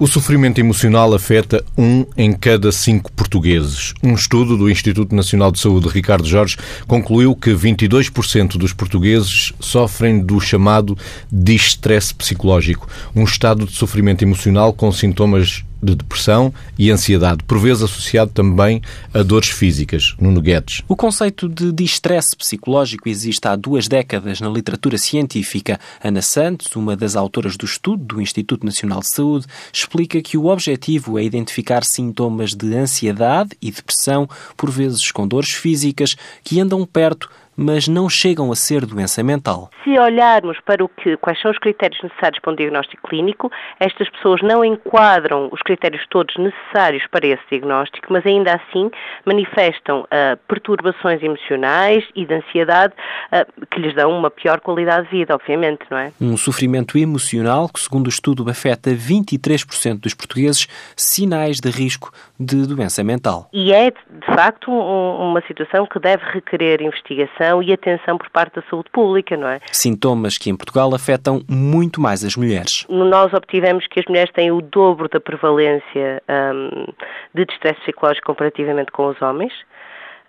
O sofrimento emocional afeta um em cada cinco portugueses. Um estudo do Instituto Nacional de Saúde Ricardo Jorge concluiu que 22% dos portugueses sofrem do chamado distresse psicológico, um estado de sofrimento emocional com sintomas de depressão e ansiedade, por vezes associado também a dores físicas. Nuno Guedes. O conceito de distresse psicológico existe há duas décadas na literatura científica. Ana Santos, uma das autoras do estudo do Instituto Nacional de Saúde, explica que o objetivo é identificar sintomas de ansiedade e depressão, por vezes com dores físicas, que andam perto mas não chegam a ser doença mental. Se olharmos para o que, quais são os critérios necessários para um diagnóstico clínico, estas pessoas não enquadram os critérios todos necessários para esse diagnóstico, mas ainda assim manifestam uh, perturbações emocionais e de ansiedade uh, que lhes dão uma pior qualidade de vida, obviamente, não é? Um sofrimento emocional que, segundo o estudo, afeta 23% dos portugueses, sinais de risco de doença mental. E é, de facto, um, uma situação que deve requerer investigação e atenção por parte da saúde pública, não é? Sintomas que em Portugal afetam muito mais as mulheres. Nós obtivemos que as mulheres têm o dobro da prevalência um, de distresse psicológico comparativamente com os homens.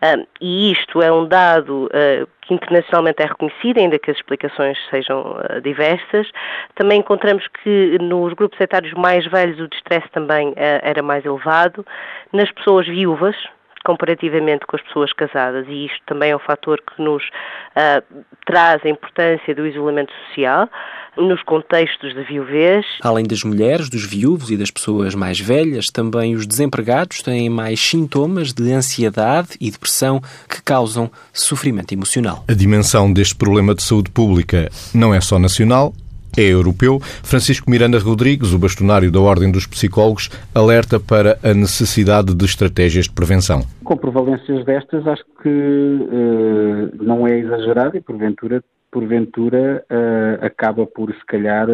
Um, e isto é um dado uh, que internacionalmente é reconhecido, ainda que as explicações sejam uh, diversas. Também encontramos que nos grupos etários mais velhos o distresse também uh, era mais elevado. Nas pessoas viúvas, comparativamente com as pessoas casadas, e isto também é um fator que nos uh, traz a importância do isolamento social nos contextos de viuvez. Além das mulheres, dos viúvos e das pessoas mais velhas, também os desempregados têm mais sintomas de ansiedade e depressão que causam sofrimento emocional. A dimensão deste problema de saúde pública não é só nacional, é europeu. Francisco Miranda Rodrigues, o bastonário da Ordem dos Psicólogos, alerta para a necessidade de estratégias de prevenção. Com prevalências destas, acho que uh, não é exagerado e, porventura, porventura uh, acaba por, se calhar,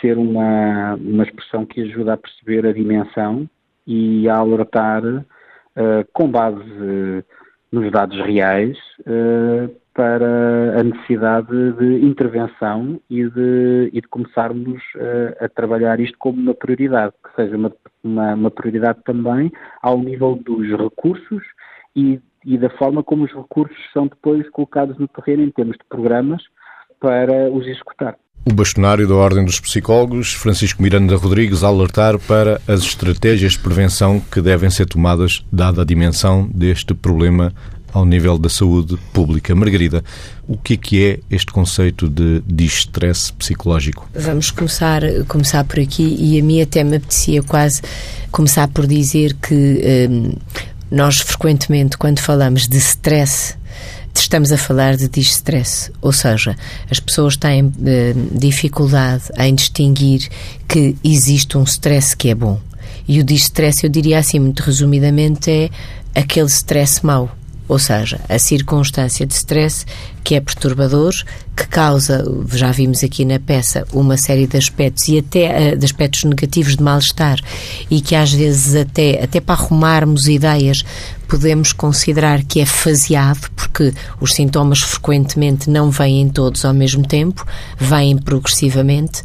ser uma, uma expressão que ajuda a perceber a dimensão e a alertar, uh, com base nos dados reais, para a necessidade de intervenção e de, e de começarmos a, a trabalhar isto como uma prioridade, que seja uma, uma, uma prioridade também ao nível dos recursos e, e da forma como os recursos são depois colocados no terreno em termos de programas para os executar. O bastonário da Ordem dos Psicólogos, Francisco Miranda Rodrigues, alertar para as estratégias de prevenção que devem ser tomadas, dada a dimensão deste problema ao nível da saúde pública. Margarida, o que é que é este conceito de distresse psicológico? Vamos começar, começar por aqui e a mim até me apetecia quase começar por dizer que hum, nós frequentemente quando falamos de stress estamos a falar de distress, ou seja, as pessoas têm hum, dificuldade em distinguir que existe um stress que é bom. E o distress, eu diria assim, muito resumidamente, é aquele stress mau ou seja, a circunstância de stress que é perturbador, que causa, já vimos aqui na peça, uma série de aspectos e até uh, de aspectos negativos de mal-estar e que às vezes até, até para arrumarmos ideias podemos considerar que é faseado, porque os sintomas frequentemente não vêm todos ao mesmo tempo, vêm progressivamente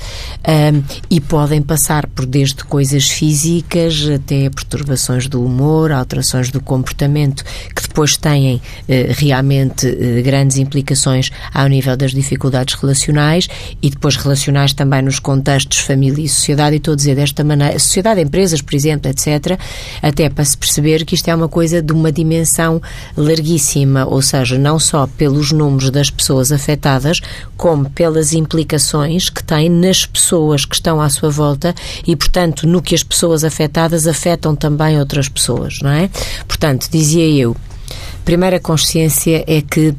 um, e podem passar por desde coisas físicas até perturbações do humor, alterações do comportamento, que depois têm uh, realmente uh, grandes implicações ao nível das dificuldades relacionais e depois relacionais também nos contextos família e sociedade, e estou a dizer desta maneira, sociedade, empresas, por exemplo, etc., até para se perceber que isto é uma coisa de uma dimensão larguíssima, ou seja, não só pelos números das pessoas afetadas, como pelas implicações que tem nas pessoas que estão à sua volta e, portanto, no que as pessoas afetadas afetam também outras pessoas, não é? Portanto, dizia eu, primeira consciência é que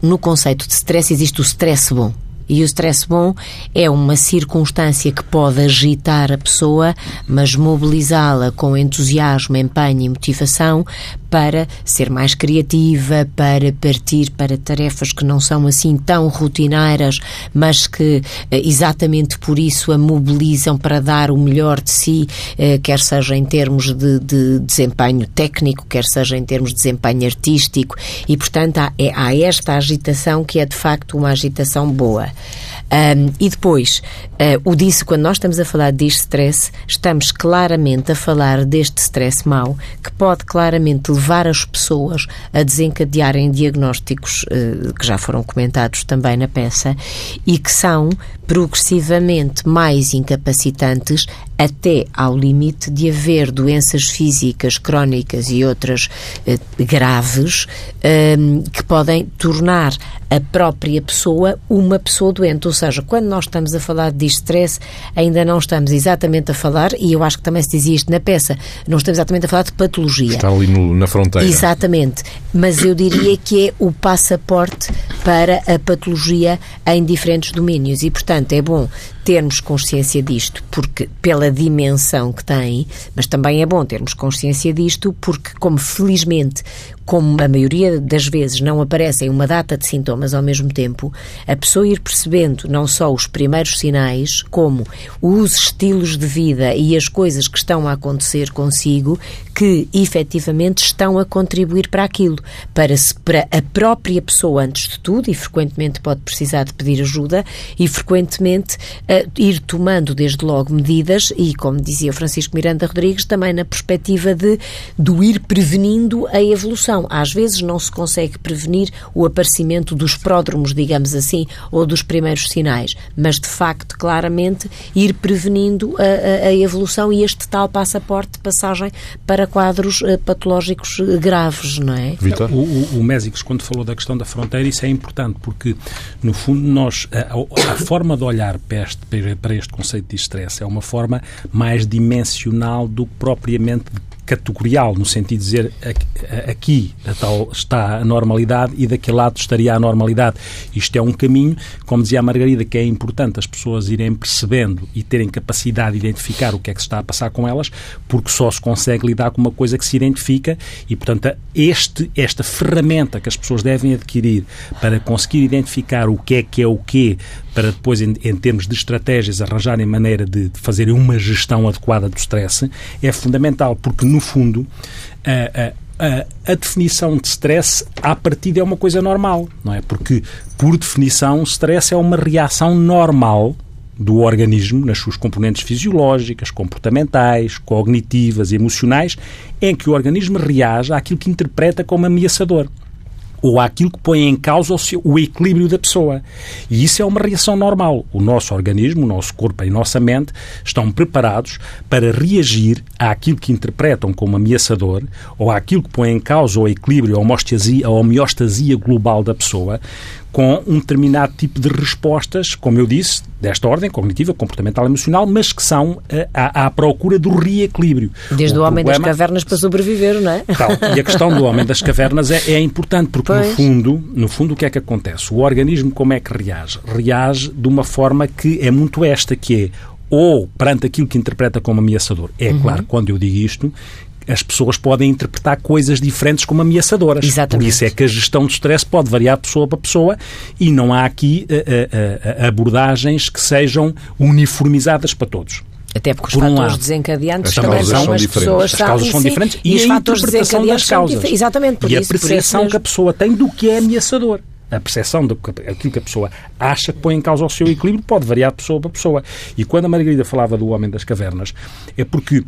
no conceito de stress existe o stress bom. E o stress bom é uma circunstância que pode agitar a pessoa, mas mobilizá-la com entusiasmo, empenho e motivação para ser mais criativa, para partir para tarefas que não são assim tão rotineiras, mas que eh, exatamente por isso a mobilizam para dar o melhor de si, eh, quer seja em termos de, de desempenho técnico, quer seja em termos de desempenho artístico, e portanto há, é, há esta agitação que é de facto uma agitação boa. Um, e depois, uh, o disse, quando nós estamos a falar deste stress, estamos claramente a falar deste stress mau, que pode claramente levar as pessoas a desencadearem diagnósticos uh, que já foram comentados também na peça e que são progressivamente mais incapacitantes até ao limite de haver doenças físicas crónicas e outras eh, graves eh, que podem tornar a própria pessoa uma pessoa doente. Ou seja, quando nós estamos a falar de estresse, ainda não estamos exatamente a falar, e eu acho que também se dizia isto na peça, não estamos exatamente a falar de patologia. Está ali no, na fronteira. Exatamente. Mas eu diria que é o passaporte para a patologia em diferentes domínios. E, portanto, é bom termos consciência disto, porque pela dimensão que tem, mas também é bom termos consciência disto, porque, como felizmente como a maioria das vezes não aparecem uma data de sintomas ao mesmo tempo, a pessoa ir percebendo não só os primeiros sinais, como os estilos de vida e as coisas que estão a acontecer consigo, que efetivamente estão a contribuir para aquilo, para, se, para a própria pessoa antes de tudo, e frequentemente pode precisar de pedir ajuda, e frequentemente uh, ir tomando desde logo medidas, e como dizia Francisco Miranda Rodrigues, também na perspectiva de do ir prevenindo a evolução às vezes não se consegue prevenir o aparecimento dos pródromos, digamos assim, ou dos primeiros sinais, mas de facto, claramente, ir prevenindo a, a, a evolução e este tal passaporte de passagem para quadros uh, patológicos eh, graves, não é? Vitor? O, o, o Mésicos, quando falou da questão da fronteira, isso é importante, porque, no fundo, nós, a, a forma de olhar para este, para este conceito de estresse é uma forma mais dimensional do que propriamente de categorial, no sentido de dizer aqui está a normalidade e daquele lado estaria a normalidade. Isto é um caminho, como dizia a Margarida, que é importante as pessoas irem percebendo e terem capacidade de identificar o que é que se está a passar com elas, porque só se consegue lidar com uma coisa que se identifica e, portanto, este, esta ferramenta que as pessoas devem adquirir para conseguir identificar o que é que é o quê, para depois, em, em termos de estratégias, arranjarem maneira de, de fazerem uma gestão adequada do stress, é fundamental, porque, no fundo, a, a, a, definição de stress à partida é uma coisa normal, não é? Porque, por definição, stress é uma reação normal do organismo nas suas componentes fisiológicas, comportamentais, cognitivas, emocionais, em que o organismo reage àquilo que interpreta como ameaçador ou àquilo que põe em causa o, seu, o, equilíbrio da pessoa. E isso é uma reação normal. O nosso organismo, o nosso corpo e a nossa mente estão preparados para reagir àquilo que interpretam como ameaçador ou àquilo que põe em causa o equilíbrio, a homeostasia, a homeostasia global da pessoa, com um determinado tipo de respostas, como eu disse, desta ordem, cognitiva, comportamental, emocional, mas que são eh, à, à procura do reequilíbrio. Desde o, o homem problema... das cavernas para sobreviver, não é? Tal. E a questão do homem das cavernas é, é importante, porque no fundo, no fundo o que é que acontece? O organismo como é que reage? Reage de uma forma que é muito esta, que é ou perante aquilo que interpreta como ameaçador. É uhum. claro, quando eu digo isto, as pessoas podem interpretar coisas diferentes como ameaçadoras. Exatamente. Por isso é que a gestão do stress pode variar de pessoa para pessoa e não há aqui uh, uh, abordagens que sejam uniformizadas para todos. Até porque os Por fatores um desencadeantes também são as pessoas. As causas são diferentes e, e a interpretação das causas. Exatamente. Por e isso, a percepção que a pessoa tem do que é ameaçador a percepção daquilo que a pessoa acha que põe em causa o seu equilíbrio pode variar de pessoa para pessoa. E quando a Margarida falava do homem das cavernas, é porque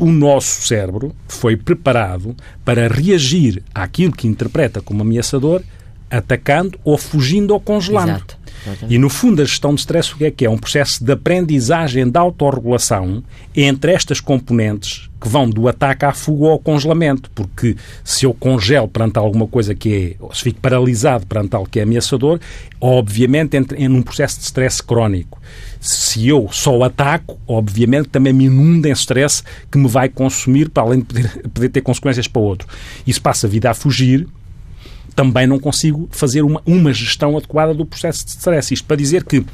o nosso cérebro foi preparado para reagir àquilo que interpreta como ameaçador, atacando ou fugindo ou congelando. Exato. E, no fundo, a gestão de stress o que é que é? Um processo de aprendizagem da autorregulação entre estas componentes que vão do ataque à fuga ao congelamento. Porque se eu congelo perante alguma coisa que é, ou se fico paralisado perante algo que é ameaçador, obviamente entra em um processo de stress crónico. Se eu só ataco, obviamente também me inunda em stress que me vai consumir para além de poder, poder ter consequências para outro. Isso passa a vida a fugir, também não consigo fazer uma, uma gestão adequada do processo de stress. Isto para dizer que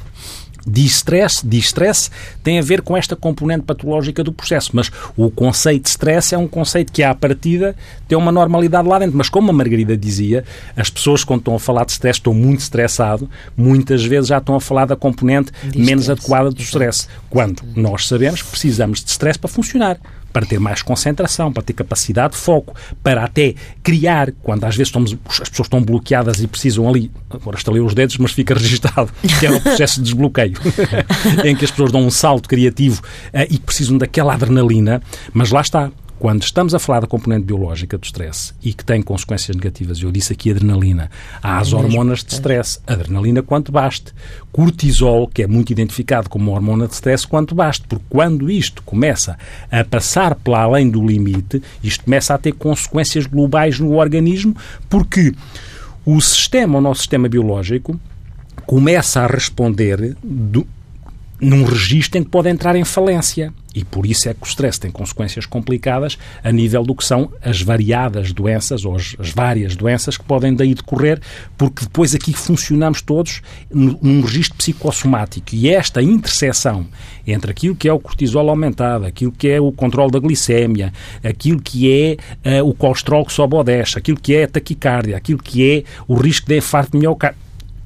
de stress, de stress tem a ver com esta componente patológica do processo, mas o conceito de stress é um conceito que à partida tem uma normalidade lá dentro, mas como a Margarida dizia, as pessoas quando estão a falar de stress estão muito estressado, muitas vezes já estão a falar da componente menos adequada do stress, quando nós sabemos que precisamos de stress para funcionar. Para ter mais concentração, para ter capacidade de foco, para até criar, quando às vezes estamos, as pessoas estão bloqueadas e precisam ali, agora estalei os dedos, mas fica registado, que é o processo de desbloqueio, em que as pessoas dão um salto criativo uh, e precisam daquela adrenalina, mas lá está, quando estamos a falar da componente biológica do stress e que tem consequências negativas, eu disse aqui adrenalina, há as hormonas de stress, adrenalina quanto baste, cortisol, que é muito identificado como hormona de stress, quanto baste, porque quando isto começa a passar para além do limite, isto começa a ter consequências globais no organismo, porque o sistema, o nosso sistema biológico, começa a responder do, num registro em que pode entrar em falência. E por isso é que o stress tem consequências complicadas a nível do que são as variadas doenças ou as, as várias doenças que podem daí decorrer, porque depois aqui funcionamos todos num registro psicossomático. E esta interseção entre aquilo que é o cortisol aumentado, aquilo que é o controle da glicémia, aquilo que é uh, o colesterol que sobe ou desce, aquilo que é a taquicardia, aquilo que é o risco de infarto miocárdio,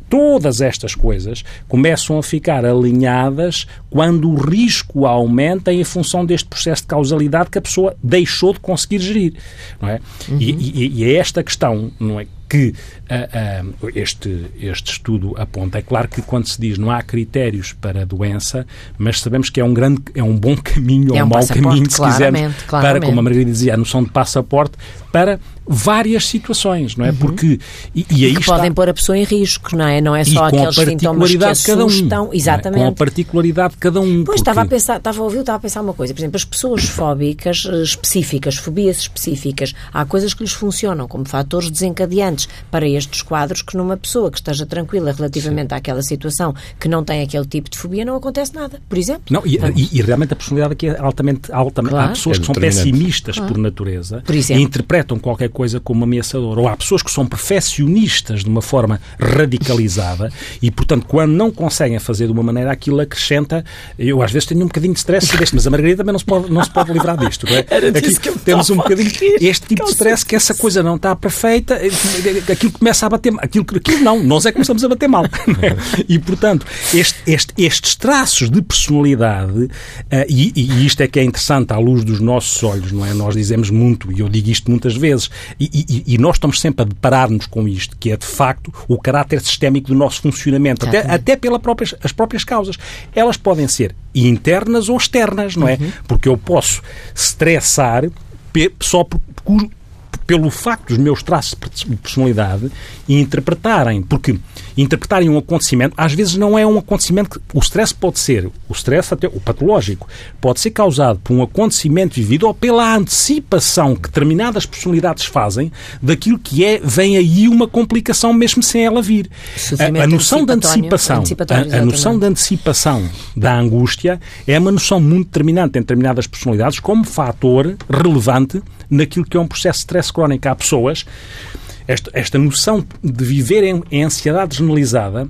Todas estas coisas começam a ficar alinhadas quando o risco aumenta em função deste processo de causalidade que a pessoa deixou de conseguir gerir. Não é? Uhum. E, e, e, é esta questão não é, que uh, uh, este, este estudo aponta. É claro que quando se diz não há critérios para a doença, mas sabemos que é um grande, é um bom caminho é um ou um mau caminho, se quisermos, para, como a Margarida dizia, a noção de passaporte, para várias situações, não é? Uhum. Porque e, e aí que está, podem pôr a pessoa em risco, não é? Não é só aqueles sintomas que assustam, um, exatamente. É? Com a particularidade de cada um. Pois porque... estava a pensar, estava a ouvir, estava a pensar uma coisa, por exemplo, as pessoas fóbicas eh, específicas, fobias específicas, há coisas que lhes funcionam como fatores desencadeantes para estes quadros que numa pessoa que esteja tranquila relativamente Sim. àquela situação, que não tem aquele tipo de fobia, não acontece nada, por exemplo. Não, e, e, e realmente a personalidade aqui é altamente, altamente claro. há pessoas é que são pessimistas claro. por natureza e interpretam qualquer coisa como ameaçador. Ou há pessoas que são perfeccionistas de uma forma radicalizada e, portanto, quando não conseguem fazer de uma maneira aquilo acrescenta. Eu às vezes tenho um bocadinho de stress deste, mas a Margarida também não se pode, não se pode livrar disto. Não é? Aqui temos um bocadinho este tipo de stress que essa coisa não está perfeita, aquilo começa a bater aquilo, aquilo não, nós é que começamos a bater mal. e, portanto, este, este, estes traços de personalidade, uh, e, e, isto é que é interessante à luz dos nossos olhos, não é? Nós dizemos muito, e eu digo isto muitas vezes, e, e, e, nós estamos sempre a deparar-nos com isto, que é de facto o caráter sistémico do nosso funcionamento, até, até pelas próprias, as próprias causas. Elas podem ser internas ou externas, não é? Uhum. Porque eu posso estressar só por, por, pelo facto dos meus traços de personalidade interpretarem, porque interpretarem um acontecimento, às vezes não é um acontecimento que o stress pode ser, o stress até o patológico, pode ser causado por um acontecimento vivido ou pela antecipação que determinadas personalidades fazem daquilo que é, vem aí uma complicação mesmo sem ela vir. A, a, noção de antecipação, a, a noção de antecipação da angústia é uma noção muito determinante em determinadas personalidades como fator relevante naquilo que é um processo de stress crónico. Há pessoas, esta, esta noção de viver em, em ansiedade generalizada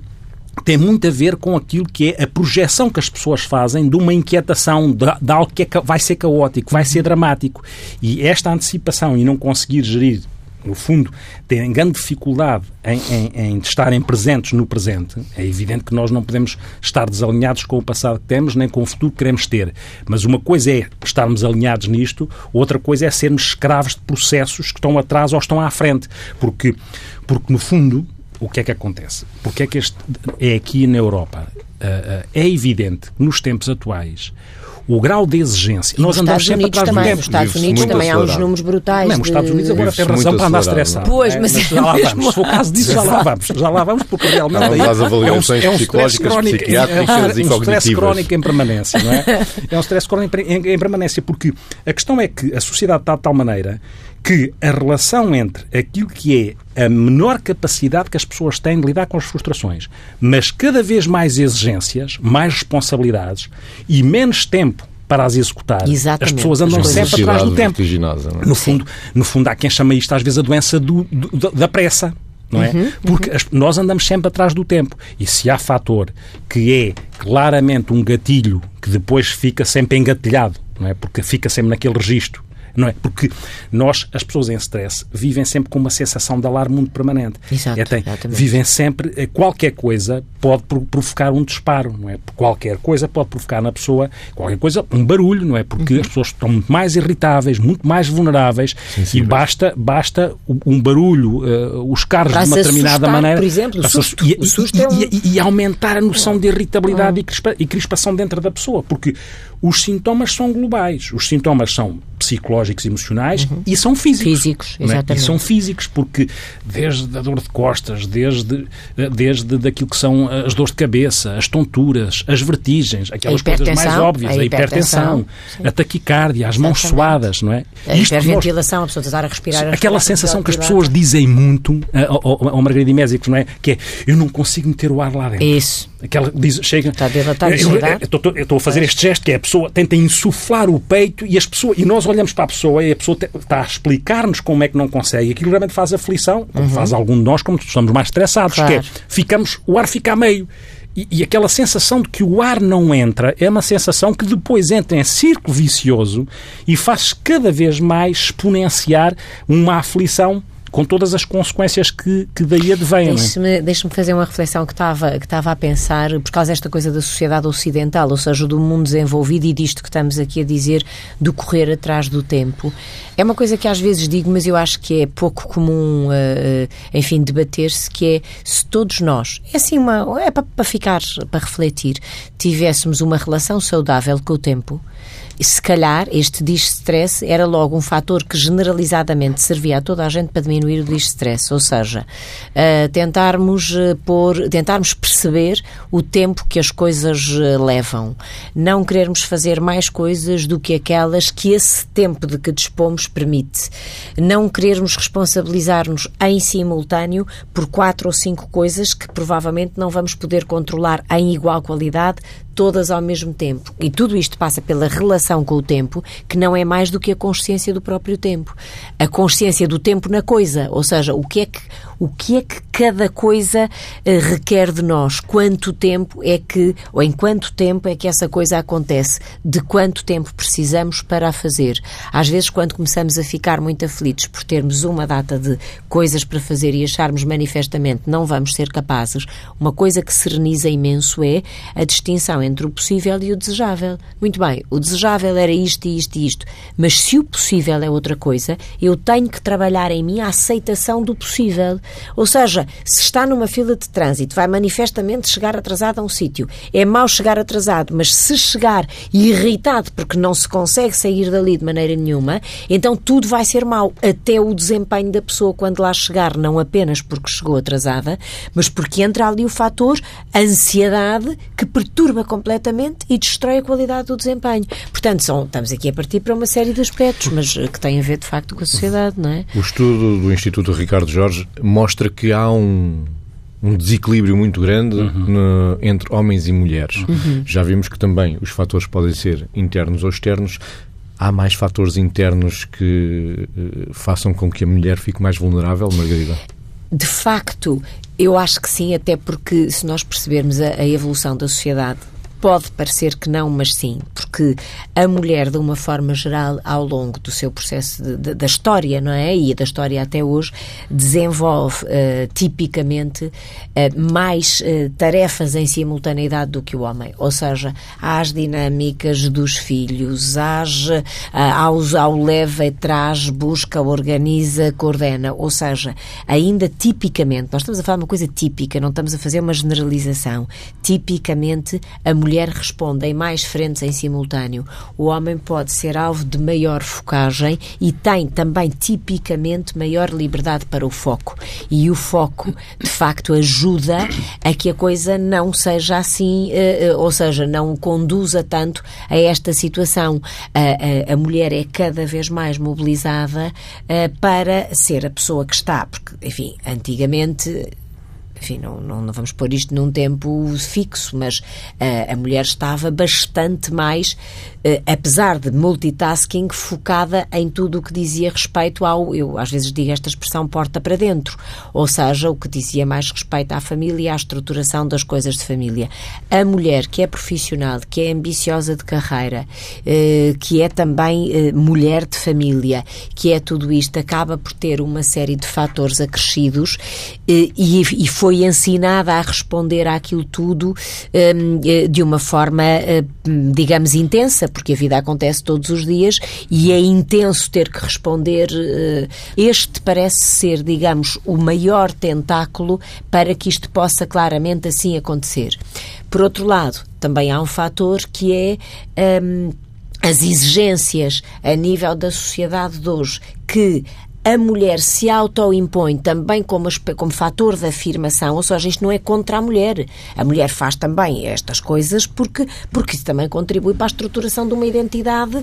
tem muito a ver com aquilo que é a projeção que as pessoas fazem de uma inquietação, de, de algo que é, vai ser caótico, vai ser dramático. E esta antecipação e não conseguir gerir no fundo, têm grande dificuldade em, em, em, estarem presentes no presente, é evidente que nós não podemos estar desalinhados com o passado que temos, nem com o futuro que queremos ter. Mas uma coisa é estarmos alinhados nisto, outra coisa é sermos escravos de processos que estão atrás ou estão à frente. Porque, porque no fundo, o que é que acontece? Porque é que este, é aqui na Europa? Uh, uh, é evidente que nos tempos atuais o grau de exigência. E Nós andamos sempre Unidos atrás também, do tempo. Nos Estados Unidos também há uns números brutais. Mesmo, de... Estados Unidos agora tem razão para andar estressado. Pois, mas, é, já lá vamos. Se for o caso disso, já lá vamos. Já lá vamos, porque realmente aí é um, é um stress crónico, é um stress crónico em permanência, não é? É um stress crónico em, em permanência, porque a questão é que a sociedade está de tal maneira que a relação entre aquilo que é a menor capacidade que as pessoas têm de lidar com as frustrações, mas cada vez mais exigências, mais responsabilidades e menos tempo para as executar. Exatamente. As pessoas andam sempre atrás do tempo. É? No fundo, no fundo, há quem chama isto às vezes a doença do, do, da pressa. Não é? Uhum, Porque uhum. nós andamos sempre atrás do tempo. E se há fator que é claramente um gatilho que depois fica sempre engatilhado, não é? Porque fica sempre naquele registro não é? Porque nós, as pessoas em stress, vivem sempre com uma sensação de alarme muito permanente. Exato, é, tem, exatamente. vivem sempre, eh, qualquer coisa pode provocar um disparo, não é? Qualquer coisa pode provocar na pessoa, qualquer coisa, um barulho, não é? Porque uhum. as pessoas estão muito mais irritáveis, muito mais vulneráveis e basta, basta um barulho, uh, os carros de uma determinada assustar, maneira. Por exemplo, o susto, e, o susto é um... e, e, aumentar a noção de irritabilidade uhum. e, crispa, e crispação dentro da pessoa, porque os sintomas são globais. Os sintomas são psicológicos e emocionais uhum. e são físicos. Físicos, é? exatamente. E são físicos, porque desde a dor de costas, desde, desde daquilo que são as dores de cabeça, as tonturas, as vertigens, aquelas coisas mais óbvias, a, hipertensão, a, taquicardia, as mãos suadas, não é? A hiperventilação, a pessoa tentar a respirar. A aquela sensação que as pessoas dizem muito ao, ao Margarida Mésicos, não é? Que é, eu não consigo meter o ar lá dentro. Isso. Aquela diz, chega. Está dilatado, eu, eu estou a fazer este gesto que é a pessoa tenta insuflar o peito e as pessoas e nós olhamos para a pessoa e a pessoa está a explicar-nos como é que não consegue. Aquilo realmente faz aflição, uhum. faz algum de nós como estamos mais estressados, claro. que é, ficamos, o ar fica a meio. E, e, aquela sensação de que o ar não entra é uma sensação que depois entra em círculo vicioso e faz cada vez mais exponenciar uma aflição com todas as consequências que, que daí advêm. Deixe-me é? deixe fazer uma reflexão que estava, que estava a pensar, por causa desta coisa da sociedade ocidental, ou seja, do mundo desenvolvido e disto que estamos aqui a dizer, do correr atrás do tempo. É uma coisa que às vezes digo, mas eu acho que é pouco comum, uh, enfim, debater-se, que é se todos nós, é assim uma, é para, para ficar, para refletir, tivéssemos uma relação saudável com o tempo, se calhar este distress era logo um fator que generalizadamente servia a toda a gente para diminuir o distress, ou seja, uh, tentarmos uh, pôr, tentarmos perceber o tempo que as coisas uh, levam, não querermos fazer mais coisas do que aquelas que esse tempo de que dispomos permite, não querermos responsabilizar-nos em simultâneo por quatro ou cinco coisas que provavelmente não vamos poder controlar em igual qualidade todas ao mesmo tempo. E tudo isto passa pela relação com o tempo, que não é mais do que a consciência do próprio tempo. A consciência do tempo na coisa, ou seja, o que é que, o que, é que cada coisa uh, requer de nós, quanto tempo é que, ou em quanto tempo é que essa coisa acontece, de quanto tempo precisamos para a fazer. Às vezes, quando começamos a ficar muito aflitos por termos uma data de coisas para fazer e acharmos manifestamente não vamos ser capazes, uma coisa que sereniza imenso é a distinção entre o possível e o desejável. Muito bem, o desejável era isto e isto e isto, mas se o possível é outra coisa, eu tenho que trabalhar em mim a aceitação do possível. Ou seja, se está numa fila de trânsito, vai manifestamente chegar atrasado a um sítio. É mau chegar atrasado, mas se chegar irritado porque não se consegue sair dali de maneira nenhuma, então tudo vai ser mau, até o desempenho da pessoa quando lá chegar, não apenas porque chegou atrasada, mas porque entra ali o fator ansiedade que perturba completamente e destrói a qualidade do desempenho. Portanto, são, estamos aqui a partir para uma série de aspectos, mas que têm a ver de facto com a sociedade, não é? O estudo do Instituto Ricardo Jorge mostra que há um um desequilíbrio muito grande uhum. no, entre homens e mulheres. Uhum. Já vimos que também os fatores podem ser internos ou externos. Há mais fatores internos que uh, façam com que a mulher fique mais vulnerável, Margarida? De facto, eu acho que sim, até porque se nós percebermos a, a evolução da sociedade, Pode parecer que não, mas sim, porque a mulher, de uma forma geral, ao longo do seu processo de, de, da história, não é? E da história até hoje, desenvolve uh, tipicamente uh, mais uh, tarefas em simultaneidade do que o homem. Ou seja, há as dinâmicas dos filhos, às, aos, ao leva traz, busca, organiza, coordena. Ou seja, ainda tipicamente, nós estamos a falar uma coisa típica, não estamos a fazer uma generalização. Tipicamente, a mulher mulher responde em mais frentes em simultâneo. O homem pode ser alvo de maior focagem e tem também tipicamente maior liberdade para o foco. E o foco, de facto, ajuda a que a coisa não seja assim, eh, eh, ou seja, não conduza tanto a esta situação. A, a, a mulher é cada vez mais mobilizada eh, para ser a pessoa que está, porque, enfim, antigamente enfim, não, não, não, vamos pôr isto num tempo fixo, mas uh, a mulher estava bastante mais, apesar de multitasking, focada em tudo o que dizia respeito ao, eu às vezes digo esta expressão, porta para dentro, ou seja, o que dizia mais respeito à família e à estruturação das coisas de família. A mulher que é profissional, que é ambiciosa de carreira, uh, que é também mulher de família, que é tudo isto, acaba por ter uma série de fatores acrescidos e, foi ensinada a responder àquilo tudo um, eh, de uma forma, digamos, intensa, porque a vida acontece todos os dias e é intenso ter que responder. Eh, este parece ser, digamos, o maior tentáculo para que isto possa claramente assim acontecer. Por outro lado, também há um fator que é. Um, as exigências a nível da sociedade de hoje que a mulher se autoimpõe também como, como fator de afirmação, ou seja, isto não é contra a mulher. A mulher faz também estas coisas porque, porque isso também contribui para a estruturação de uma identidade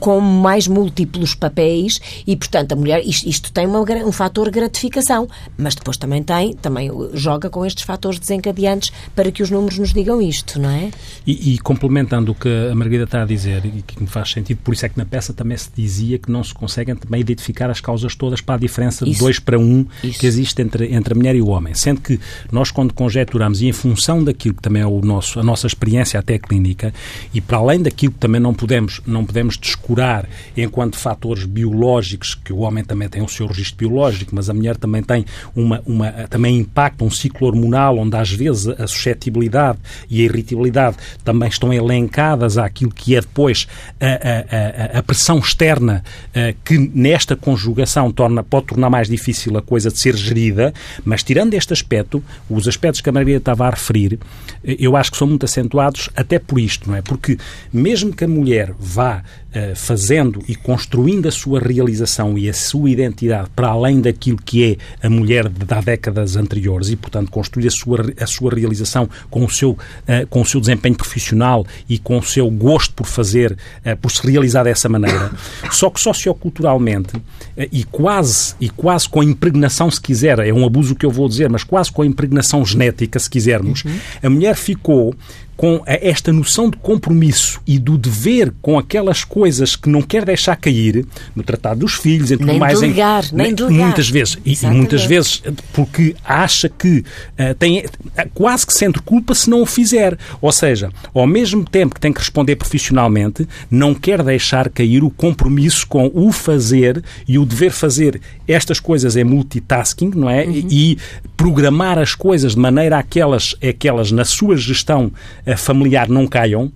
com mais múltiplos papéis e, portanto, a mulher, isto, isto tem uma, um fator gratificação, mas depois também tem, também joga com estes fatores desencadeantes para que os números nos digam isto, não é? E, e complementando o que a Margarida está a dizer, e que me faz sentido, por isso é que na peça também se dizia que não se conseguem também identificar as causas todas para a diferença de 2 para 1 um que existe entre, entre a mulher e o homem. Sendo que nós, quando conjeturamos, e em função daquilo que também é o nosso, a nossa experiência até clínica, e para além daquilo que também não podemos, não podemos descurar enquanto fatores biológicos, que o homem também tem o seu registro biológico, mas a mulher também tem uma, uma também impacta um ciclo hormonal onde às vezes a suscetibilidade e a irritabilidade também estão elencadas àquilo que é depois a, a, a, a pressão externa que nesta conjugação torna, pode tornar mais difícil a coisa de ser gerida, mas tirando este aspecto, os aspectos que a Maria estava a referir, eu acho que são muito acentuados até por isto, não é? Porque mesmo que a mulher vá uh, fazendo e construindo a sua realização e a sua identidade para além daquilo que é a mulher há décadas anteriores e, portanto, construir a sua, a sua realização com o, seu, uh, com o seu desempenho profissional e com o seu gosto por fazer, uh, por se realizar dessa maneira. Só que socioculturalmente e quase, e quase com a impregnação, se quiser, é um abuso que eu vou dizer, mas quase com a impregnação genética, se quisermos, uhum. a mulher ficou com esta noção de compromisso e do dever com aquelas coisas que não quer deixar cair no tratado dos filhos, entre nem mais delegar, em, nem delegar. muitas vezes e, e, muitas vezes porque acha que uh, tem quase que sente culpa se não o fizer, ou seja, ao mesmo tempo que tem que responder profissionalmente, não quer deixar cair o compromisso com o fazer e o dever fazer estas coisas é multitasking, não é? Uhum. E programar as coisas de maneira a que elas, a que elas na sua gestão familiar não caiam,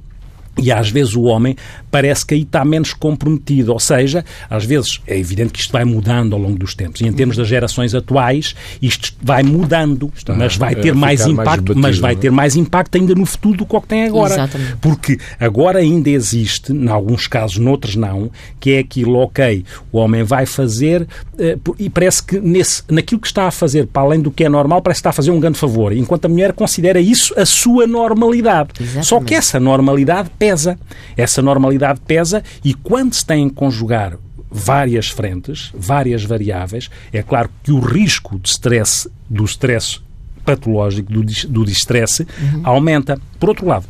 e às vezes o homem parece que aí está menos comprometido, ou seja, às vezes é evidente que isto vai mudando ao longo dos tempos. E em termos das gerações atuais, isto vai mudando, está mas vai ter mais impacto, mais batido, mas vai é? ter mais impacto ainda no futuro do que o que tem agora. Exatamente. Porque agora ainda existe, em alguns casos, noutros não, que é aquilo, ok, o homem vai fazer eh, e parece que nesse, naquilo que está a fazer, para além do que é normal, parece que está a fazer um grande favor, enquanto a mulher considera isso a sua normalidade. Exatamente. Só que essa normalidade pesa. Essa normalidade pesa e quando se tem que conjugar várias frentes, várias variáveis, é claro que o risco de stress, do stress patológico, do, do distresse, uhum. aumenta. Por outro lado,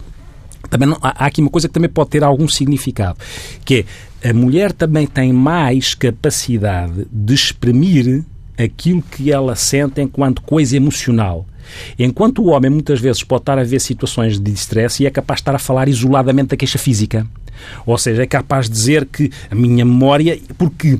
também não, há aqui uma coisa que também pode ter algum significado, que é a mulher também tem mais capacidade de exprimir aquilo que ela sente enquanto coisa emocional. Enquanto o homem muitas vezes pode estar a ver situações de estresse e é capaz de estar a falar isoladamente da queixa física. Ou seja, é capaz de dizer que a minha memória. Porque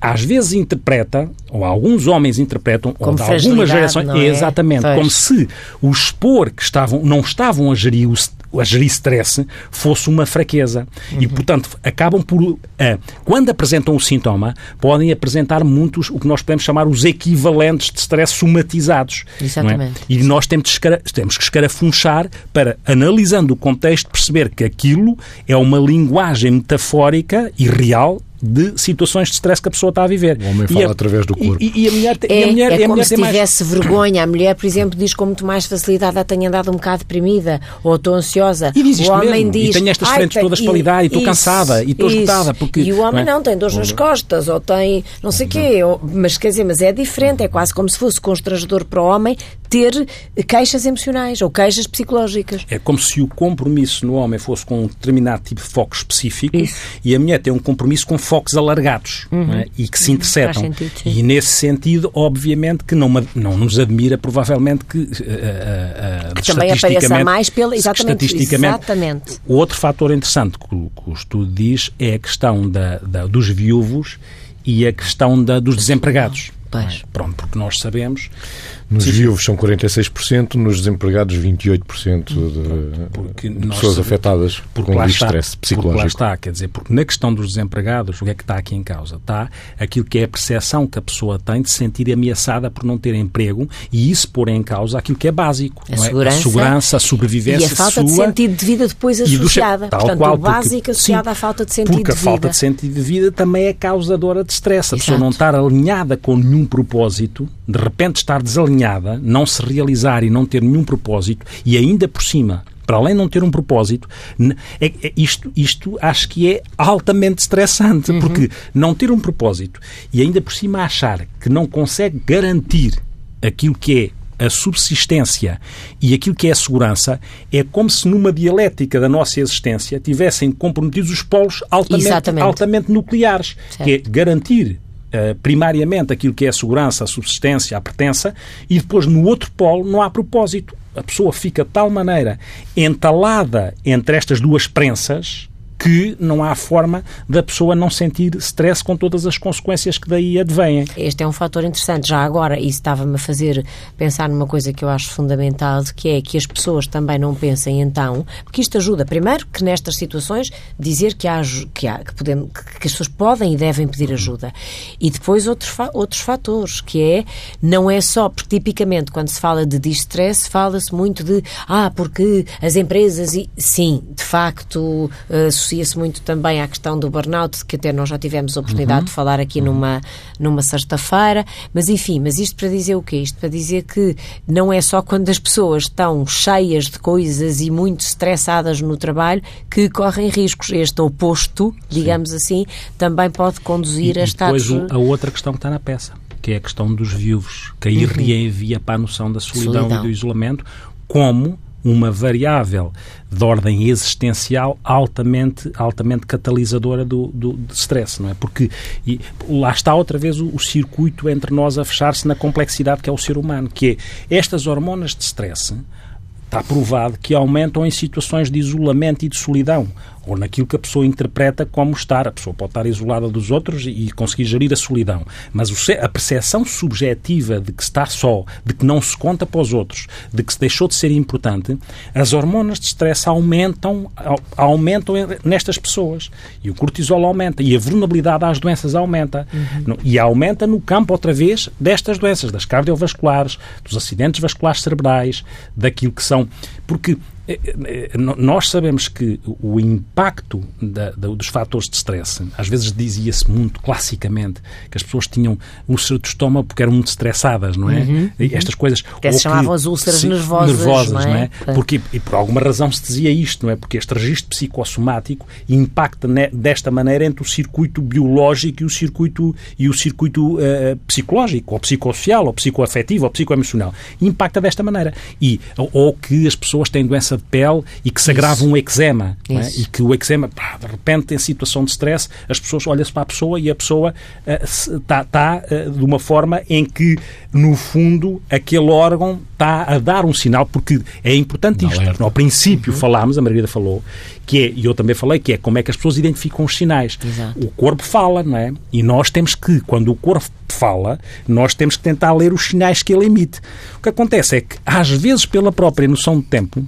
às vezes interpreta, ou alguns homens interpretam, como ou de algumas gerações, é? exatamente, pois. como se o expor que estavam, não estavam a gerir o a gerir stress fosse uma fraqueza. Uhum. E, portanto, acabam por. Quando apresentam o sintoma, podem apresentar muitos, o que nós podemos chamar os equivalentes de stress somatizados. É? Exatamente. É? E nós temos, temos que escarafunchar para, analisando o contexto, perceber que aquilo é uma linguagem metafórica e real de situações de stress que a pessoa está a viver. O homem fala a, através do corpo. E, e, a mulher, é, e a mulher, é a como se tivesse mais... vergonha. A mulher, por exemplo, diz com muito mais facilidade ah, tenho andado um bocado deprimida ou estou ansiosa. E diz isto o homem mesmo. diz... E tenho estas frentes todas para lidar e estou cansada e estou esgotada. Porque, e o homem não, é? não tem dores nas costas ou tem não sei o quê. Ou, mas quer dizer, mas é diferente. É quase como se fosse constrangedor para o homem ter queixas emocionais ou queixas psicológicas. É como se o compromisso no homem fosse com um determinado tipo de foco específico Isso. e a mulher tem um compromisso com focos alargados uhum. é? e que se interceptam. Sentido, e nesse sentido, obviamente, que não, não nos admira provavelmente que, uh, uh, que também apareça mais pela. Exatamente. Estatisticamente, exatamente. O outro fator interessante que o, que o estudo diz é a questão da, da, dos viúvos e a questão da, dos desempregados. Pois. Pronto, porque nós sabemos nos Sim. viúvos são 46%, nos desempregados 28% de, porque de pessoas afetadas por um estresse psicológico. Porque lá está, quer dizer, porque na questão dos desempregados, o que é que está aqui em causa? Está aquilo que é a percepção que a pessoa tem de se sentir ameaçada por não ter emprego e isso pôr em causa aquilo que é básico. A, é? segurança, a segurança, a sobrevivência E a falta sua, de sentido de vida depois associada. Do, Portanto, qual, o básico porque, associado sim, à falta de sentido de vida. Porque a falta de sentido de vida também é causadora de stress. A Exato. pessoa não estar alinhada com nenhum propósito, de repente estar desalinhada, não se realizar e não ter nenhum propósito, e ainda por cima para além de não ter um propósito, é, é, isto, isto acho que é altamente estressante, uhum. porque não ter um propósito e ainda por cima achar que não consegue garantir aquilo que é a subsistência e aquilo que é a segurança, é como se numa dialética da nossa existência tivessem comprometidos os polos altamente, altamente nucleares, certo. que é garantir Uh, primariamente aquilo que é a segurança, a subsistência, a pertença, e depois no outro polo não há propósito. A pessoa fica de tal maneira entalada entre estas duas prensas que não há forma da pessoa não sentir stress com todas as consequências que daí advêm. Este é um fator interessante. Já agora, isso estava-me a fazer pensar numa coisa que eu acho fundamental, que é que as pessoas também não pensem então, porque isto ajuda, primeiro, que nestas situações dizer que, há, que, há, que, podemos, que as pessoas podem e devem pedir ajuda. E depois outros, outros fatores, que é, não é só, porque tipicamente quando se fala de distress, fala-se muito de, ah, porque as empresas, e sim, de facto, uh, associa-se muito também à questão do burnout, que até nós já tivemos a oportunidade uhum. de falar aqui uhum. numa, numa sexta-feira. Mas enfim, mas isto para dizer o quê? Isto para dizer que não é só quando as pessoas estão cheias de coisas e muito estressadas no trabalho que correm riscos. Este oposto, digamos Sim. assim, também pode conduzir e, a estados... depois a outra questão que está na peça, que é a questão dos viúvos, que aí uhum. reenvia para a noção da solidão, solidão. e do isolamento, como uma variável de ordem existencial altamente, altamente catalisadora do, do, do stress, não é? Porque e, lá está outra vez o, o circuito entre nós a fechar-se na complexidade que é o ser humano, que é estas hormonas de stress está provado que aumentam em situações de isolamento e de solidão ou naquilo que a pessoa interpreta como estar. A pessoa pode estar isolada dos outros e conseguir gerir a solidão, mas a percepção subjetiva de que está só, de que não se conta para os outros, de que se deixou de ser importante, as hormonas de stress aumentam, aumentam nestas pessoas e o cortisol aumenta e a vulnerabilidade às doenças aumenta uhum. e aumenta no campo outra vez destas doenças, das cardiovasculares, dos acidentes vasculares cerebrais, daquilo que são porque é, é, nós sabemos que o impacto da, da, dos fatores de stress, às vezes dizia-se muito classicamente que as pessoas tinham úlcera de estômago porque eram muito estressadas, não é? Uhum, Estas coisas. Até se chamavam as úlceras nervosas. nervosas não é? Não é? Porque, e por alguma razão se dizia isto, não é? Porque este registro psicossomático impacta ne, desta maneira entre o circuito biológico e o circuito, e o circuito uh, psicológico, ou psicossocial, ou psicoafetivo, ou psicoemocional. Impacta desta maneira. E, ou, ou que as pessoas têm doença de pele e que se agrava um eczema. É? E que o eczema, pá, de repente, em situação de stress, as pessoas olham-se para a pessoa e a pessoa está uh, tá, uh, de uma forma em que, no fundo, aquele órgão está a dar um sinal, porque é importante isto. Alerta. Ao princípio uhum. falámos, a Margarida falou, que é, e eu também falei, que é como é que as pessoas identificam os sinais. Exato. O corpo fala, não é? E nós temos que, quando o corpo fala, nós temos que tentar ler os sinais que ele emite. O que acontece é que, às vezes, pela própria noção de tempo,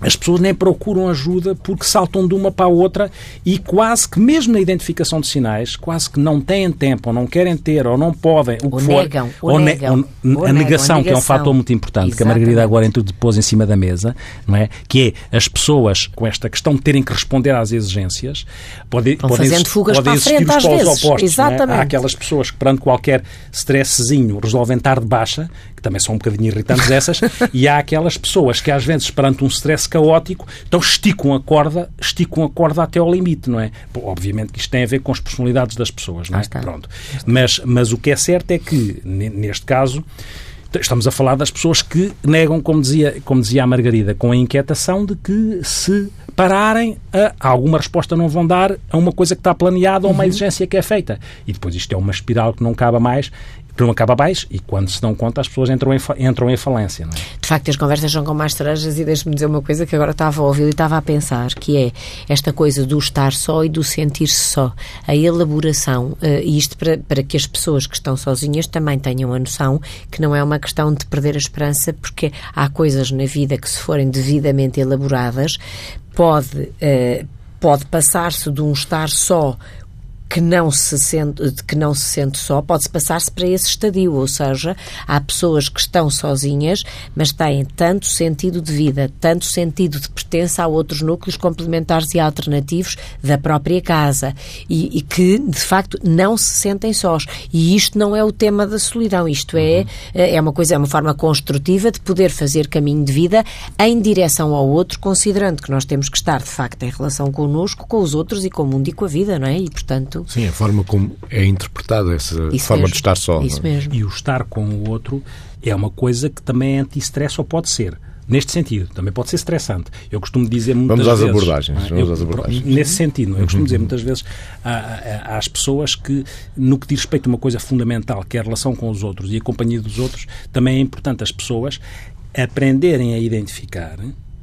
as pessoas nem procuram ajuda porque saltam de uma para a outra e quase que mesmo na identificação de sinais, quase que não têm tempo, ou não querem ter, ou não podem, o que ou for, negam, ou, ou, negam, ou a, negação, negação, que é um fator muito importante, Exatamente. que a Margarida agora pôs em cima da mesa, não é? Que é as pessoas com esta questão de terem que responder às exigências, podem, podem, fazendo fugas podem para frente, os polos opostos. Exatamente. É? Há aquelas pessoas que perante qualquer stressezinho resolvem estar de baixa, que também são um bocadinho irritantes essas, e há aquelas pessoas que às vezes perante um stress caótico, então esticam a corda, esticam a corda até ao limite, não é? Obviamente que isto tem a ver com as personalidades das pessoas, não é? Pronto. Mas, mas o que é certo é que, neste caso, Estamos a falar das pessoas que negam, como dizia, como dizia a Margarida, com a inquietação de que se pararem, a, alguma resposta não vão dar a uma coisa que está planeada ou uma uhum. exigência que é feita. E depois isto é uma espiral que não cabe mais que não acaba mais e quando se dão conta as pessoas entram em, entram em falência. Não é? De facto, as conversas são com mais cerejas e deixe-me dizer uma coisa que agora estava a ouvir e estava a pensar, que é esta coisa do estar só e do sentir-se só. A elaboração, uh, e isto para, para que as pessoas que estão sozinhas também tenham a noção que não é uma questão de perder a esperança, porque há coisas na vida que, se forem devidamente elaboradas, pode, uh, pode passar-se de um estar só que não se sente, que não se sente só, pode-se passar-se para esse estadio, ou seja, há pessoas que estão sozinhas, mas têm tanto sentido de vida, tanto sentido de pertença a outros núcleos complementares e alternativos da própria casa e, e que, de facto, não se sentem sós. E isto não é o tema da solidão, isto é, é uma coisa, é uma forma construtiva de poder fazer caminho de vida em direção ao outro, considerando que nós temos que estar, de facto, em relação connosco, com os outros e com o mundo e com a vida, não é? E, portanto, outro. Sim, a forma como é interpretada essa Isso forma mesmo. de estar só. Isso é? mesmo. E o estar com o outro é uma coisa que também é anti-stress ou pode ser. Neste sentido, também pode ser estressante. Eu costumo dizer muitas vamos vezes... Às abordagens, vamos eu, às abordagens. Nesse sentido, eu costumo dizer uhum. muitas vezes às pessoas que, no que diz respeito a uma coisa fundamental, que é a relação com os outros e a companhia dos outros, também é importante as pessoas aprenderem a identificar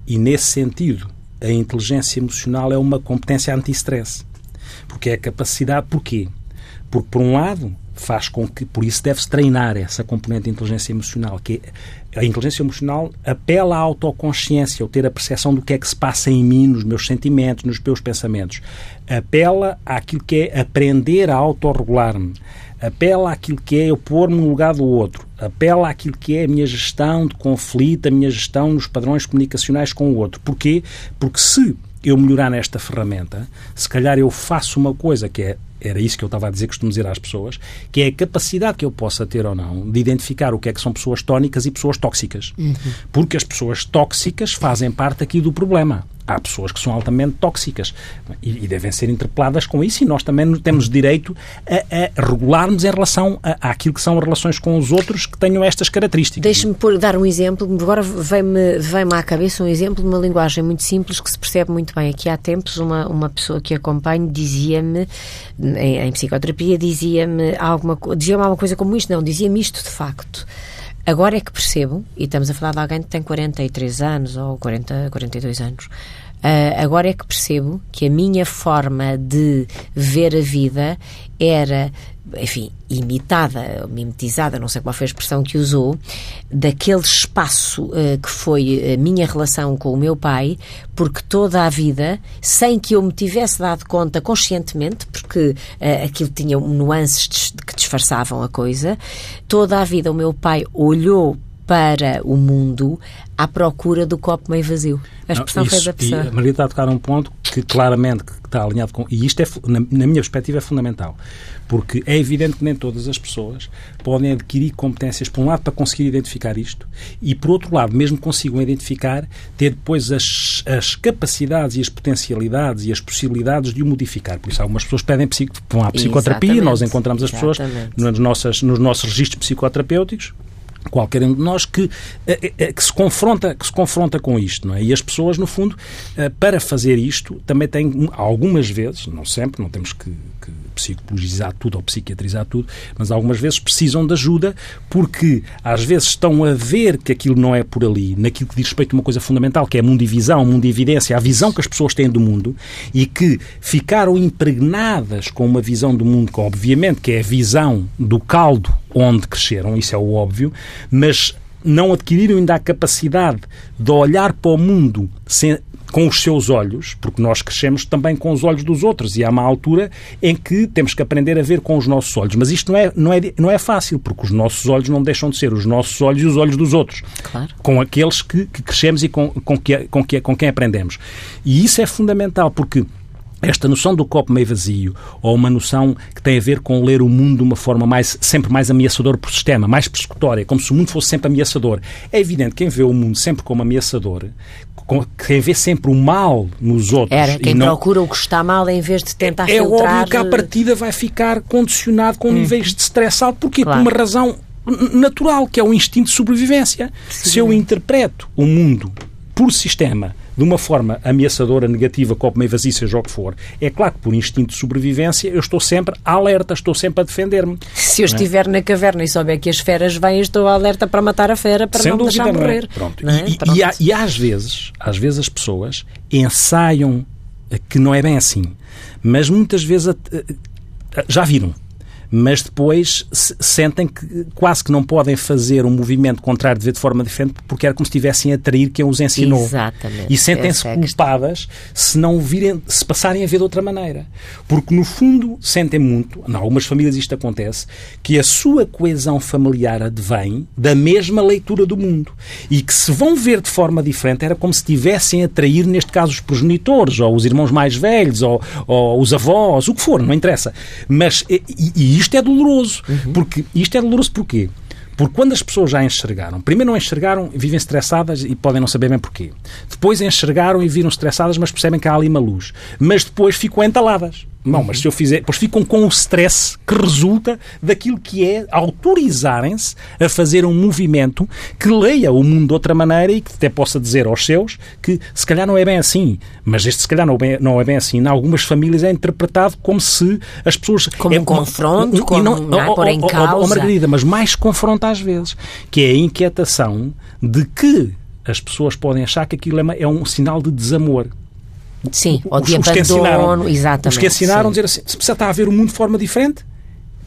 e, nesse sentido, a inteligência emocional é uma competência anti-stress. Porque é a capacidade. Porquê? Porque, por um lado, faz com que. Por isso deve-se treinar essa componente de inteligência emocional, que é, a inteligência emocional apela à autoconsciência, ou ter a percepção do que é que se passa em mim, nos meus sentimentos, nos meus pensamentos. Apela àquilo que é aprender a autorregular-me. Apela àquilo que é eu pôr-me no lugar do outro. Apela àquilo que é a minha gestão de conflito, a minha gestão nos padrões comunicacionais com o outro. Porquê? Porque se eu melhorar nesta ferramenta, se calhar eu faço uma coisa que é era isso que eu estava a dizer, costumo dizer às pessoas, que é a capacidade que eu possa ter ou não de identificar o que é que são pessoas tónicas e pessoas tóxicas. Uhum. Porque as pessoas tóxicas fazem parte aqui do problema há pessoas que são altamente tóxicas e, e, devem ser interpeladas com isso e nós também temos direito a, a regularmos em relação a, àquilo que são relações com os outros que tenham estas características. Deixe-me dar um exemplo, agora vem-me vem à cabeça um exemplo de uma linguagem muito simples que se percebe muito bem. Aqui há tempos uma, uma pessoa que acompanho dizia-me, em, em, psicoterapia, dizia-me alguma, dizia alguma coisa como isto, não, dizia-me isto de facto. Agora é que percebo, e estamos a falar de alguém que tem 43 anos ou 40, 42 anos, uh, agora é que percebo que a minha forma de ver a vida era enfim, imitada, mimetizada, não sei qual foi a expressão que usou, daquele espaço uh, que foi a minha relação com o meu pai, porque toda a vida, sem que eu me tivesse dado conta conscientemente, porque uh, aquilo tinha nuances que disfarçavam a coisa, toda a vida o meu pai olhou para o mundo à procura do copo meio vazio. A expressão não, isso, foi da pessoa. E a Maria está a tocar um ponto que claramente que está alinhado com... E isto, é, na, na minha perspectiva, é fundamental. Porque é evidente que nem todas as pessoas podem adquirir competências, por um lado, para conseguir identificar isto, e por outro lado, mesmo consigam identificar, ter depois as, as capacidades e as potencialidades e as possibilidades de o modificar. Por isso, algumas pessoas pedem vão à psicoterapia, Exatamente. nós encontramos as pessoas nos nossos, nos nossos registros psicoterapêuticos, qualquer um de nós que, eh, eh, que, se confronta, que se confronta com isto. Não é? E as pessoas, no fundo, eh, para fazer isto, também têm, algumas vezes, não sempre, não temos que, que psicologizar tudo ou psiquiatrizar tudo, mas algumas vezes precisam de ajuda porque às vezes estão a ver que aquilo não é por ali, naquilo que diz respeito a uma coisa fundamental, que é mundo visão, mundo e evidência, a visão que as pessoas têm do mundo e que ficaram impregnadas com uma visão do mundo que, obviamente, que é a visão do caldo onde cresceram, isso é o óbvio, mas não adquiriram ainda a capacidade de olhar para o mundo sem, com os seus olhos, porque nós crescemos também com os olhos dos outros e há uma altura em que temos que aprender a ver com os nossos olhos. Mas isto não é, não é, não é fácil, porque os nossos olhos não deixam de ser os nossos olhos e os olhos dos outros. Claro. Com aqueles que, que crescemos e com, com, que, com, que, com quem aprendemos. E isso é fundamental, porque esta noção do copo meio vazio, ou uma noção que tem a ver com ler o mundo de uma forma mais, sempre mais ameaçadora por sistema, mais persecutória, como se o mundo fosse sempre ameaçador. É evidente que quem vê o mundo sempre como ameaçador, quem vê sempre o mal nos outros. Era quem não... procura o que está mal em vez de tentar é filtrar... É óbvio que à partida vai ficar condicionado com hum. níveis de stress alto. Porquê? Claro. Por uma razão natural, que é o instinto de sobrevivência. Sim. Se eu interpreto o mundo por sistema de uma forma ameaçadora, negativa, como evasiva, seja o que for, é claro que por instinto de sobrevivência eu estou sempre alerta, estou sempre a defender-me. Se eu é? estiver na caverna e souber que as feras vêm, estou alerta para matar a fera, para Sem não dúvida, deixar é? morrer. Pronto. É? E, Pronto. E, e, às vezes, às vezes as pessoas ensaiam que não é bem assim, mas muitas vezes já viram mas depois sentem que quase que não podem fazer um movimento contrário de ver de forma diferente porque era como se estivessem a atrair quem os ensinou. Exatamente. E sentem-se é culpadas se não virem, se passarem a ver de outra maneira. Porque no fundo sentem muito, em algumas famílias isto acontece, que a sua coesão familiar advém da mesma leitura do mundo. E que se vão ver de forma diferente era como se estivessem a atrair, neste caso, os progenitores, ou os irmãos mais velhos, ou, ou os avós, o que for, não interessa. Mas, e, e isto é doloroso. Uhum. Porque, isto é doloroso porquê? Porque quando as pessoas já enxergaram, primeiro não enxergaram, vivem estressadas e podem não saber bem porquê. Depois enxergaram e viram estressadas, mas percebem que há ali uma luz. Mas depois ficam entaladas. Não, mas se eu fizer. Pois ficam com o stress que resulta daquilo que é autorizarem-se a fazer um movimento que leia o mundo de outra maneira e que até possa dizer aos seus que se calhar não é bem assim. Mas este se calhar não é bem, não é bem assim. Em algumas famílias é interpretado como se as pessoas. Como é, um confronto, como não, não é por em causa. Ou, Margarida, mas mais confronto às vezes, que é a inquietação de que as pessoas podem achar que aquilo é, é um sinal de desamor. Sim, ou de os, abandono, ensinaram, exatamente. Os que ensinaram a dizer assim, se estar a ver o mundo de forma diferente,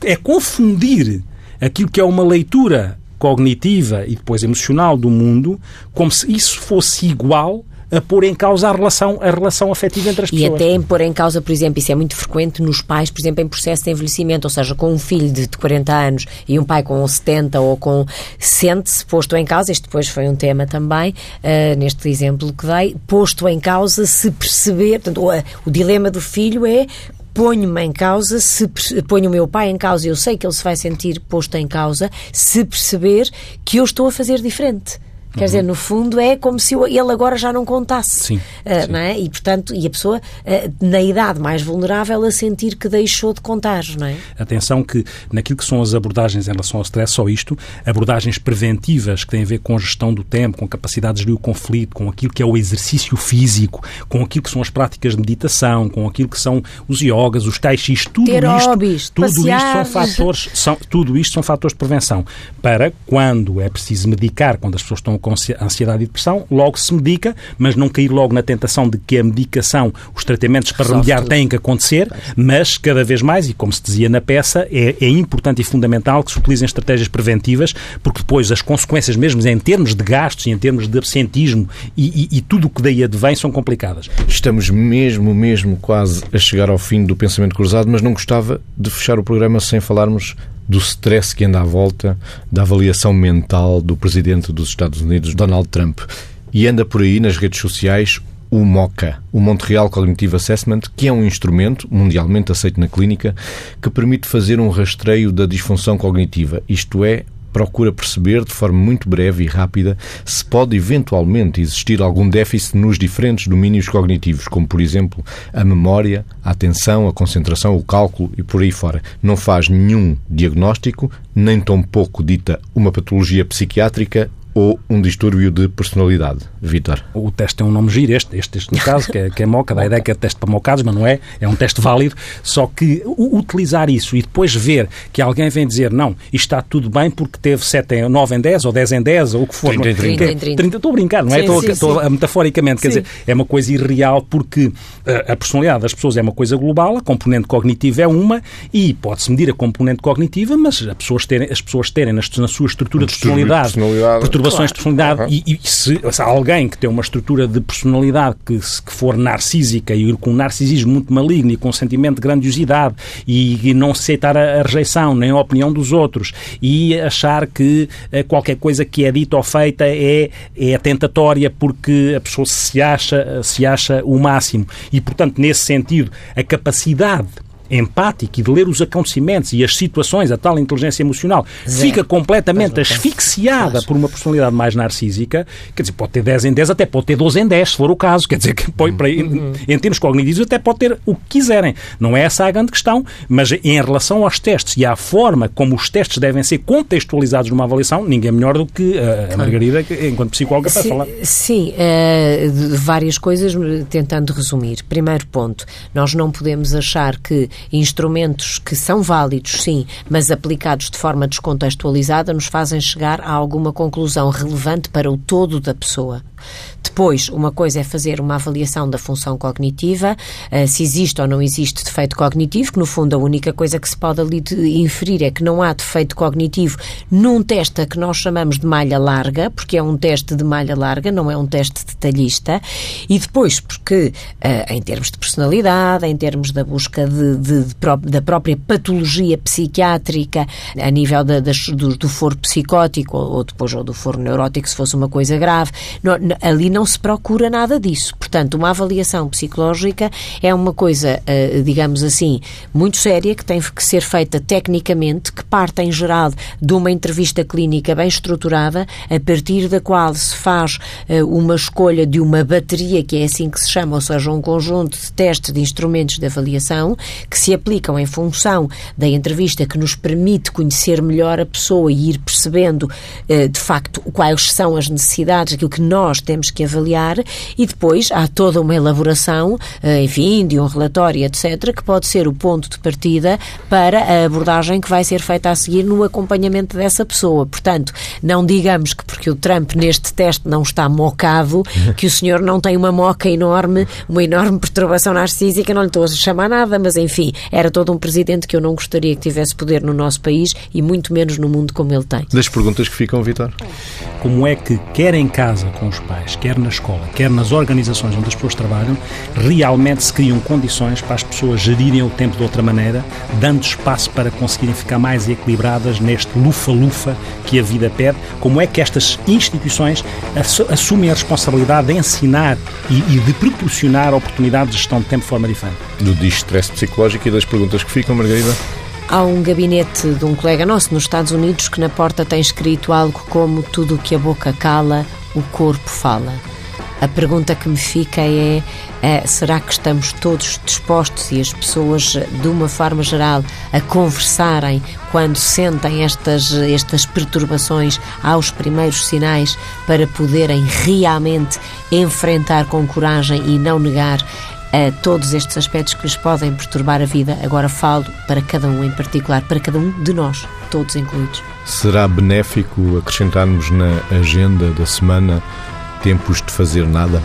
é confundir aquilo que é uma leitura cognitiva e depois emocional do mundo como se isso fosse igual a pôr em causa a relação, a relação afetiva entre as pessoas. E até em pôr em causa, por exemplo, isso é muito frequente nos pais, por exemplo, em processo de envelhecimento, ou seja, com um filho de 40 anos e um pai com 70 ou com. sente-se posto em causa, este depois foi um tema também, uh, neste exemplo que dei, posto em causa se perceber. Portanto, o, o dilema do filho é ponho-me em causa, se ponho o meu pai em causa, eu sei que ele se vai sentir posto em causa, se perceber que eu estou a fazer diferente. Quer uhum. dizer, no fundo é como se ele agora já não contasse. Sim, uh, sim. Não é? E, portanto, e a pessoa, uh, na idade mais vulnerável, a sentir que deixou de contar, não é? Atenção que naquilo que são as abordagens em relação ao stress, só isto, abordagens preventivas que têm a ver com a gestão do tempo, com a capacidade de gerir o conflito, com aquilo que é o exercício físico, com aquilo que são as práticas de meditação, com aquilo que são os yogas, os tai chi, tudo Ter isto, hobbies, tudo passear. isto são fatores, são, tudo isto são fatores de prevenção para quando é preciso medicar, quando as pessoas estão com ansiedade e depressão, logo se medica, mas não cair logo na tentação de que a medicação, os tratamentos para remediar têm que acontecer, mas cada vez mais, e como se dizia na peça, é, é importante e fundamental que se utilizem estratégias preventivas, porque depois as consequências mesmo em termos de gastos e em termos de absentismo e, e, e tudo o que daí advém são complicadas. Estamos mesmo, mesmo quase a chegar ao fim do pensamento cruzado, mas não gostava de fechar o programa sem falarmos do stress que anda à volta da avaliação mental do presidente dos Estados Unidos, Donald Trump. E anda por aí nas redes sociais o MOCA, o Montreal Cognitive Assessment, que é um instrumento mundialmente aceito na clínica que permite fazer um rastreio da disfunção cognitiva, isto é, procura perceber de forma muito breve e rápida se pode eventualmente existir algum déficit nos diferentes domínios cognitivos, como por exemplo a memória, a atenção, a concentração, o cálculo e por aí fora. Não faz nenhum diagnóstico, nem tampouco dita uma patologia psiquiátrica ou um distúrbio de personalidade, Vitor? O teste tem um nome giro, este, este, este no caso, que é, que é MOCA, da ideia que é teste para mocados, mas não é, é um teste válido, só que utilizar isso e depois ver que alguém vem dizer, não, isto está tudo bem porque teve 7 em 9 em 10, ou 10 em 10, ou o que for. 30 em 30. 30, 30. 30 estou a brincar, não é? Sim, estou, sim, estou sim. metaforicamente, quer dizer, é uma coisa irreal porque a, a personalidade das pessoas é uma coisa global, a componente cognitiva é uma e pode-se medir a componente cognitiva, mas as pessoas terem, as pessoas terem na, na sua estrutura um de personalidade, personalidade perturbações claro. de personalidade uhum. e, e se, se, alguém que tem uma estrutura de personalidade que, que for narcísica e com um narcisismo muito maligno e com um sentimento de grandiosidade e, e não aceitar a, a, rejeição nem a opinião dos outros e achar que uh, qualquer coisa que é dita ou feita é, é tentatória porque a pessoa se acha, se acha o máximo. E, portanto, nesse sentido, a capacidade empático e de ler os acontecimentos e as situações, a tal inteligência emocional, Zé. fica completamente asfixiada por uma personalidade mais narcísica, quer dizer, pode ter 10 em 10, até pode ter 12 em 10, se for o caso. Quer dizer, que põe para, uhum. em, em termos cognitivos até pode ter o que quiserem. Não é essa a grande questão, mas em relação aos testes e à forma como os testes devem ser contextualizados numa avaliação, ninguém é melhor do que a Margarida, enquanto psicóloga, para sim, falar. Sim, uh, várias coisas, tentando resumir. Primeiro ponto, nós não podemos achar que instrumentos que são válidos, sim, mas aplicados de forma descontextualizada, nos fazem chegar a alguma conclusão relevante para o todo da pessoa. Depois, uma coisa é fazer uma avaliação da função cognitiva, uh, se existe ou não existe defeito cognitivo, que no fundo a única coisa que se pode ali inferir é que não há defeito cognitivo num teste que nós chamamos de malha larga, porque é um teste de malha larga, não é um teste detalhista, e depois porque uh, em termos de personalidade, em termos da busca de, de, de, da própria patologia psiquiátrica, a nível da, do, do foro psicótico ou, ou, depois ou do foro neurótico, se fosse uma coisa grave, não, não se procura nada disso. Portanto, uma avaliação psicológica é uma coisa, uh, digamos assim, muito séria, que tem que ser feita tecnicamente, que parte em geral de uma entrevista clínica bem estruturada, a partir da qual se faz uh, uma escolha de uma bateria, que é assim que se chama, ou seja, um conjunto de testes de instrumentos de avaliação que se aplicam em função da entrevista que nos permite conhecer melhor a pessoa e ir percebendo, uh, de facto, quais são as necessidades, aquilo que nós temos que avaliar e depois há toda uma elaboração, eh, enfim, de um relatório, etc., que pode ser o ponto de partida para a abordagem que vai ser feita a seguir no acompanhamento dessa pessoa. Portanto, não digamos que porque o Trump neste teste não está mocado, que o senhor não tem uma moca enorme, uma enorme perturbação narcísica, não lhe estou a chamar nada, mas enfim, era todo um presidente que eu não gostaria que tivesse poder no nosso país e muito menos no mundo como ele tem. Das perguntas que ficam, Vitor. Como é que, quer em casa com os pais, quer na escola, quer nas organizações onde as pessoas trabalham, realmente se criam condições para as pessoas gerirem o tempo de outra maneira, dando espaço para conseguirem ficar mais equilibradas neste lufa-lufa que a vida pede. Como é que estas instituições assumem a responsabilidade de ensinar e, e de proporcionar oportunidades de gestão de tempo de forma diferente? Do distress psicológico e das perguntas que ficam, Margarida? Há um gabinete de um colega nosso nos Estados Unidos que na porta tem escrito algo como tudo o que a boca cala, o corpo fala. A pergunta que me fica é, é, será que estamos todos dispostos e as pessoas, de uma forma geral, a conversarem quando sentem estas, estas perturbações aos primeiros sinais para poderem realmente enfrentar com coragem e não negar a todos estes aspectos que lhes podem perturbar a vida. Agora falo para cada um em particular, para cada um de nós, todos incluídos. Será benéfico acrescentarmos na agenda da semana tempos de fazer nada?